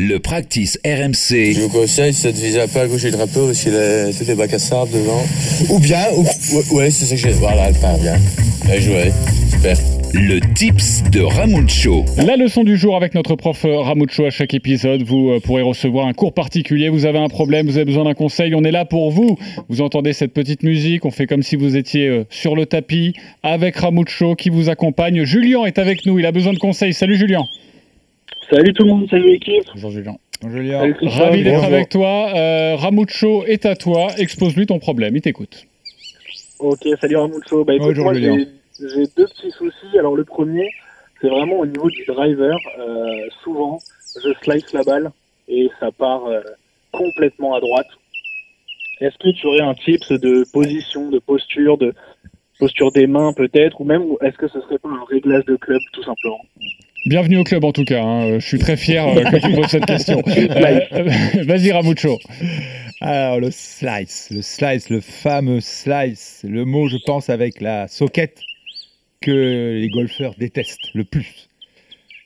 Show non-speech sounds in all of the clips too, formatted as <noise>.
Le practice RMC. Je vous conseille, ça te vise peu à gauche du drapeau parce qu'il a tous les bacs à sable devant. Ou bien, ou, ouais, c'est ça que j'ai. Voilà, pas bien. Bien joué. Super. Le tips de Ramucho. La leçon du jour avec notre prof euh, Ramucho à chaque épisode. Vous euh, pourrez recevoir un cours particulier. Vous avez un problème, vous avez besoin d'un conseil. On est là pour vous. Vous entendez cette petite musique. On fait comme si vous étiez euh, sur le tapis avec Ramucho qui vous accompagne. Julien est avec nous. Il a besoin de conseils. Salut Julien. Salut tout le monde, salut l'équipe. Bonjour Julien. Bonjour Julien. Salut. Ravi d'être avec toi. Euh, Ramucho est à toi. Expose-lui ton problème. Il t'écoute. Ok, salut Ramucho. Bah écoute, Bonjour, moi Julien. j'ai j'ai deux petits soucis. Alors le premier, c'est vraiment au niveau du driver. Euh, souvent, je slice la balle et ça part euh, complètement à droite. Est-ce que tu aurais un tips de position, de posture, de posture des mains peut-être, ou même est-ce que ce serait pas un réglage de club tout simplement? Bienvenue au club en tout cas. hein. Je suis très fier euh, que tu poses cette question. <laughs> <laughs> Vas-y Ramucho. Alors le slice, le slice, le fameux slice, le mot je pense avec la soquette que les golfeurs détestent le plus.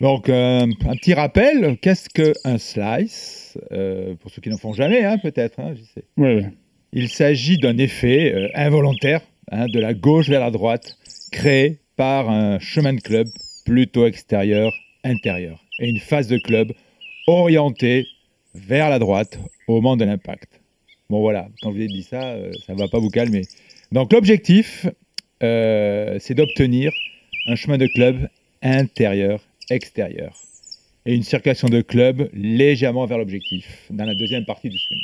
Donc euh, un petit rappel, qu'est-ce qu'un slice Euh, Pour ceux qui n'en font jamais, hein, peut-être, hein, je sais. Ouais, ouais. Il s'agit d'un effet involontaire hein, de la gauche vers la droite créé par un chemin de club plutôt extérieur, intérieur et une phase de club orientée vers la droite au moment de l'impact. Bon voilà, quand vous ai dit ça, euh, ça ne va pas vous calmer. Donc l'objectif, euh, c'est d'obtenir un chemin de club intérieur-extérieur et une circulation de club légèrement vers l'objectif dans la deuxième partie du swing.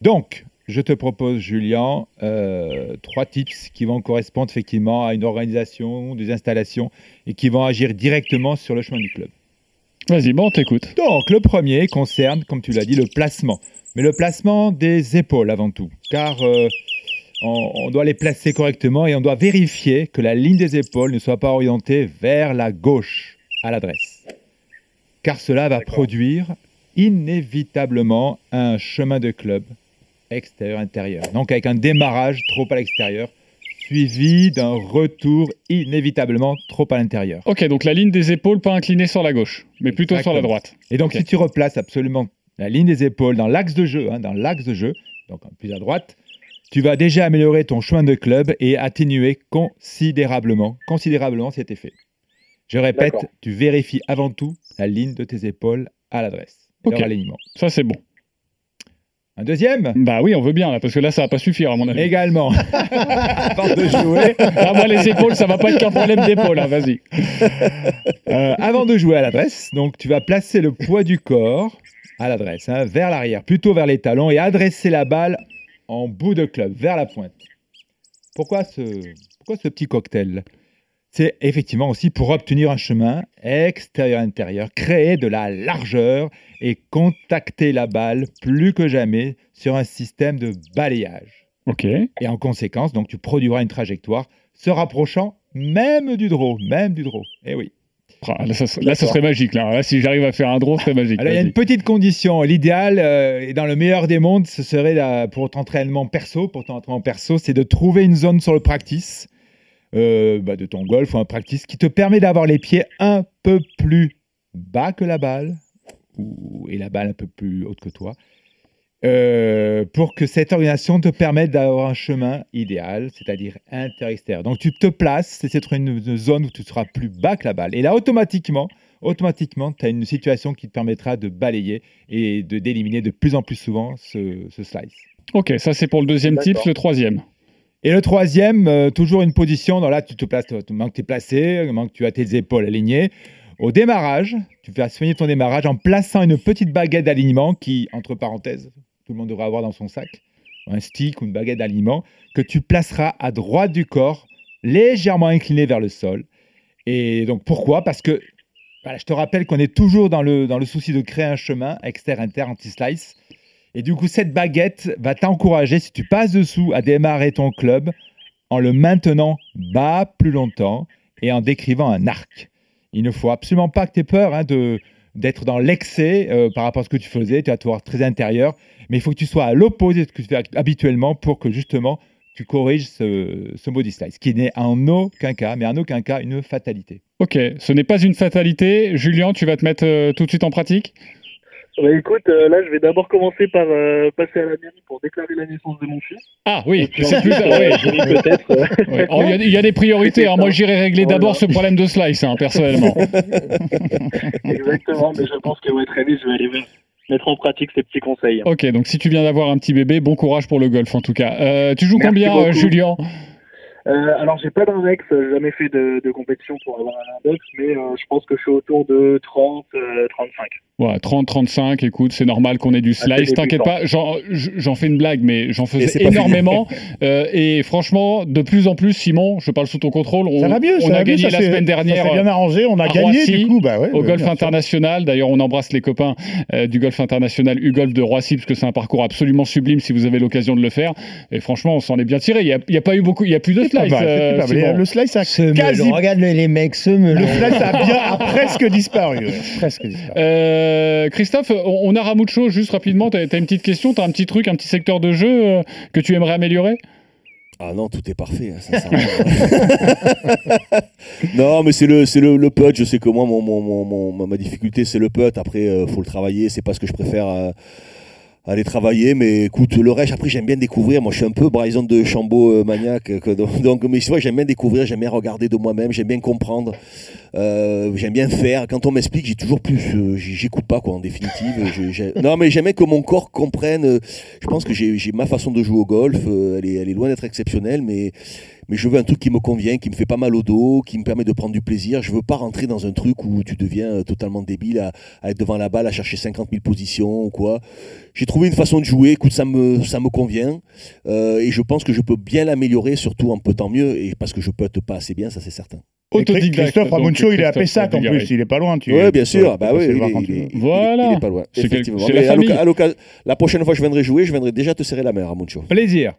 Donc, je te propose, Julien, euh, trois tips qui vont correspondre effectivement à une organisation, des installations et qui vont agir directement sur le chemin du club. Vas-y, bon, on t'écoute. Donc, le premier concerne, comme tu l'as dit, le placement. Mais le placement des épaules avant tout. Car euh, on, on doit les placer correctement et on doit vérifier que la ligne des épaules ne soit pas orientée vers la gauche à l'adresse. Car cela va produire inévitablement un chemin de club extérieur-intérieur. Donc avec un démarrage trop à l'extérieur, suivi d'un retour inévitablement trop à l'intérieur. Ok, donc la ligne des épaules pas inclinée sur la gauche, mais plutôt sur la droite. Et donc, si tu replaces absolument la ligne des épaules dans l'axe de jeu, hein, dans l'axe de jeu, donc plus à droite, tu vas déjà améliorer ton chemin de club et atténuer considérablement, considérablement cet effet. Je répète, tu vérifies avant tout la ligne de tes épaules à l'adresse, et Ok. leur alignement. Ça, c'est bon. Un deuxième? Bah oui, on veut bien, là, parce que là, ça va pas suffire, à mon avis. également. <laughs> Avant de jouer, Ah, moi, les épaules, ça va pas être qu'un problème d'épaule, hein, vas-y. Euh, avant de jouer à l'adresse, donc tu vas placer le poids du corps à l'adresse, hein, vers l'arrière, plutôt vers les talons, et adresser la balle en bout de club, vers la pointe. Pourquoi ce, pourquoi ce petit cocktail? C'est effectivement aussi pour obtenir un chemin extérieur-intérieur, créer de la largeur et contacter la balle plus que jamais sur un système de balayage. Ok. Et en conséquence, donc tu produiras une trajectoire se rapprochant même du draw, même du draw. Eh oui. Ah, Là, ça, là, ce serait magique. Là, Là, si j'arrive à faire un draw, c'est magique. Alors, il y a une petite condition. L'idéal, euh, et dans le meilleur des mondes, ce serait pour ton entraînement perso, pour ton entraînement perso, c'est de trouver une zone sur le practice euh, bah, de ton golf ou un practice qui te permet d'avoir les pieds un peu plus bas que la balle ou, et la balle un peu plus haute que toi. euh, pour que cette organisation te permette d'avoir un chemin idéal, c'est-à-dire inter-extérieur. Donc tu te places, c'est être une, une zone où tu seras plus bas que la balle. Et là, automatiquement, automatiquement, tu as une situation qui te permettra de balayer et de d'éliminer de plus en plus souvent ce, ce slice. Ok, ça, c'est pour le deuxième tips. Le troisième. Et le troisième, euh, toujours une position, dans là tu te places, tu manques tu es placé, manque tu as tes épaules alignées. Au démarrage, tu vas soigner ton démarrage en plaçant une petite baguette d'alignement qui, entre parenthèses, tout le monde devrait avoir dans son sac, un stick ou une baguette d'alignement, que tu placeras à droite du corps, légèrement incliné vers le sol. Et donc pourquoi? Parce que je te rappelle qu'on est toujours dans le, souci de créer un chemin externe-inter anti-slice. Et du coup, cette baguette va t'encourager, si tu passes dessous, à démarrer ton club en le maintenant bas plus longtemps et en décrivant un arc. Il ne faut absolument pas que tu aies peur hein, de, d'être dans l'excès euh, par rapport à ce que tu faisais. Tu vas te voir très intérieur, mais il faut que tu sois à l'opposé de ce que tu fais habituellement pour que justement tu corriges ce, ce body slice, qui n'est en aucun cas, mais en aucun cas, une fatalité. Ok, ce n'est pas une fatalité. Julien, tu vas te mettre euh, tout de suite en pratique? Bah écoute, euh, là je vais d'abord commencer par euh, passer à la mairie pour déclarer la naissance de mon fils. Ah oui, c'est plus tard. euh, euh, Ouais. <laughs> Oh, Il y, a- il y a des priorités. hein. Moi, j'irai régler Voilà. d'abord ce problème de slice, hein, personnellement. <laughs> Exactement, mais je pense que ouais, très vite je vais aller mettre- mettre en pratique ces petits conseils. Ok, donc si tu viens d'avoir un petit bébé, bon courage pour le golf en tout cas. Euh, tu joues Merci combien, euh. Julien? Euh, alors j'ai pas d'index, j'ai jamais fait de, de compétition pour avoir un index, mais euh, je pense que je suis autour de 30, euh, 35. Ouais, 30, 35, écoute, c'est normal qu'on ait du Ah, slice. c'est T'inquiète pas, j'en fais une blague, mais j'en faisais énormément. Euh, et franchement, de plus en plus, Simon, je parle sous ton contrôle. On, Ça va mieux, on ça a va mieux, gagné ça la semaine Ça dernière s'est bien arrangé, on a gagné Roissy, du coup. Bah ouais, au golf international. D'ailleurs, on embrasse les copains euh, du golf international U-Golf de Roissy, parce que c'est un parcours absolument sublime si vous avez l'occasion de le faire. Et franchement, on s'en est bien tiré. Il n'y a, a pas eu beaucoup, il y a plus de slice. euh, mal. Simon. Le slice a quasi. regarde les, mecs semeulent. Le slice a bien a <laughs> presque disparu. ouais, Presque disparu. Euh, Christophe, on a Ramucho, juste rapidement, tu as, une petite question, tu as un petit truc, un petit secteur de jeu euh, que tu aimerais améliorer? Ah non, tout est parfait, hein, <laughs> non, mais c'est le, c'est le, le putt. Je sais que moi, mon, mon, mon- mon- ma difficulté, c'est le putt. Après, euh, faut le travailler. C'est pas ce que je préfère euh, aller travailler. Mais écoute, le reste, après, j'aime bien découvrir. Moi, je suis un peu Bryson de Chambaud euh, maniaque. que- <laughs> donc, mais c'est vrai, j'aime bien découvrir, j'aime bien regarder de moi-même, j'aime bien comprendre. Euh, j'aime bien faire. Quand on m'explique, j'ai toujours plus. euh, J'écoute pas, quoi, en définitive. Je- <laughs> non, mais j'aime bien que mon corps comprenne. euh, je pense que j'ai j'ai ma façon de jouer au golf. elle, est, elle est loin d'être exceptionnelle, mais, mais je veux un truc qui me convient, qui me fait pas mal au dos, qui me permet de prendre du plaisir. Je veux pas rentrer dans un truc où tu deviens euh, totalement débile à, à être devant la balle, à chercher 50 000 positions ou quoi. J'ai trouvé une façon de jouer. Écoute, ça me, ça me convient. Euh, et je pense que je peux bien l'améliorer, surtout en peu tant mieux. Et parce que je peux être pas assez bien, ça c'est certain. Autodidacte, Christophe Ramoncho, il est à Pessac en plus, il est pas loin. Tu, Oui, bien sûr. Bah tu peux oui, il, il Voilà. il est pas loin. Quel- effectivement. c'est la la prochaine fois que je viendrai jouer, je viendrai déjà te serrer la main, Ramoncho. Plaisir.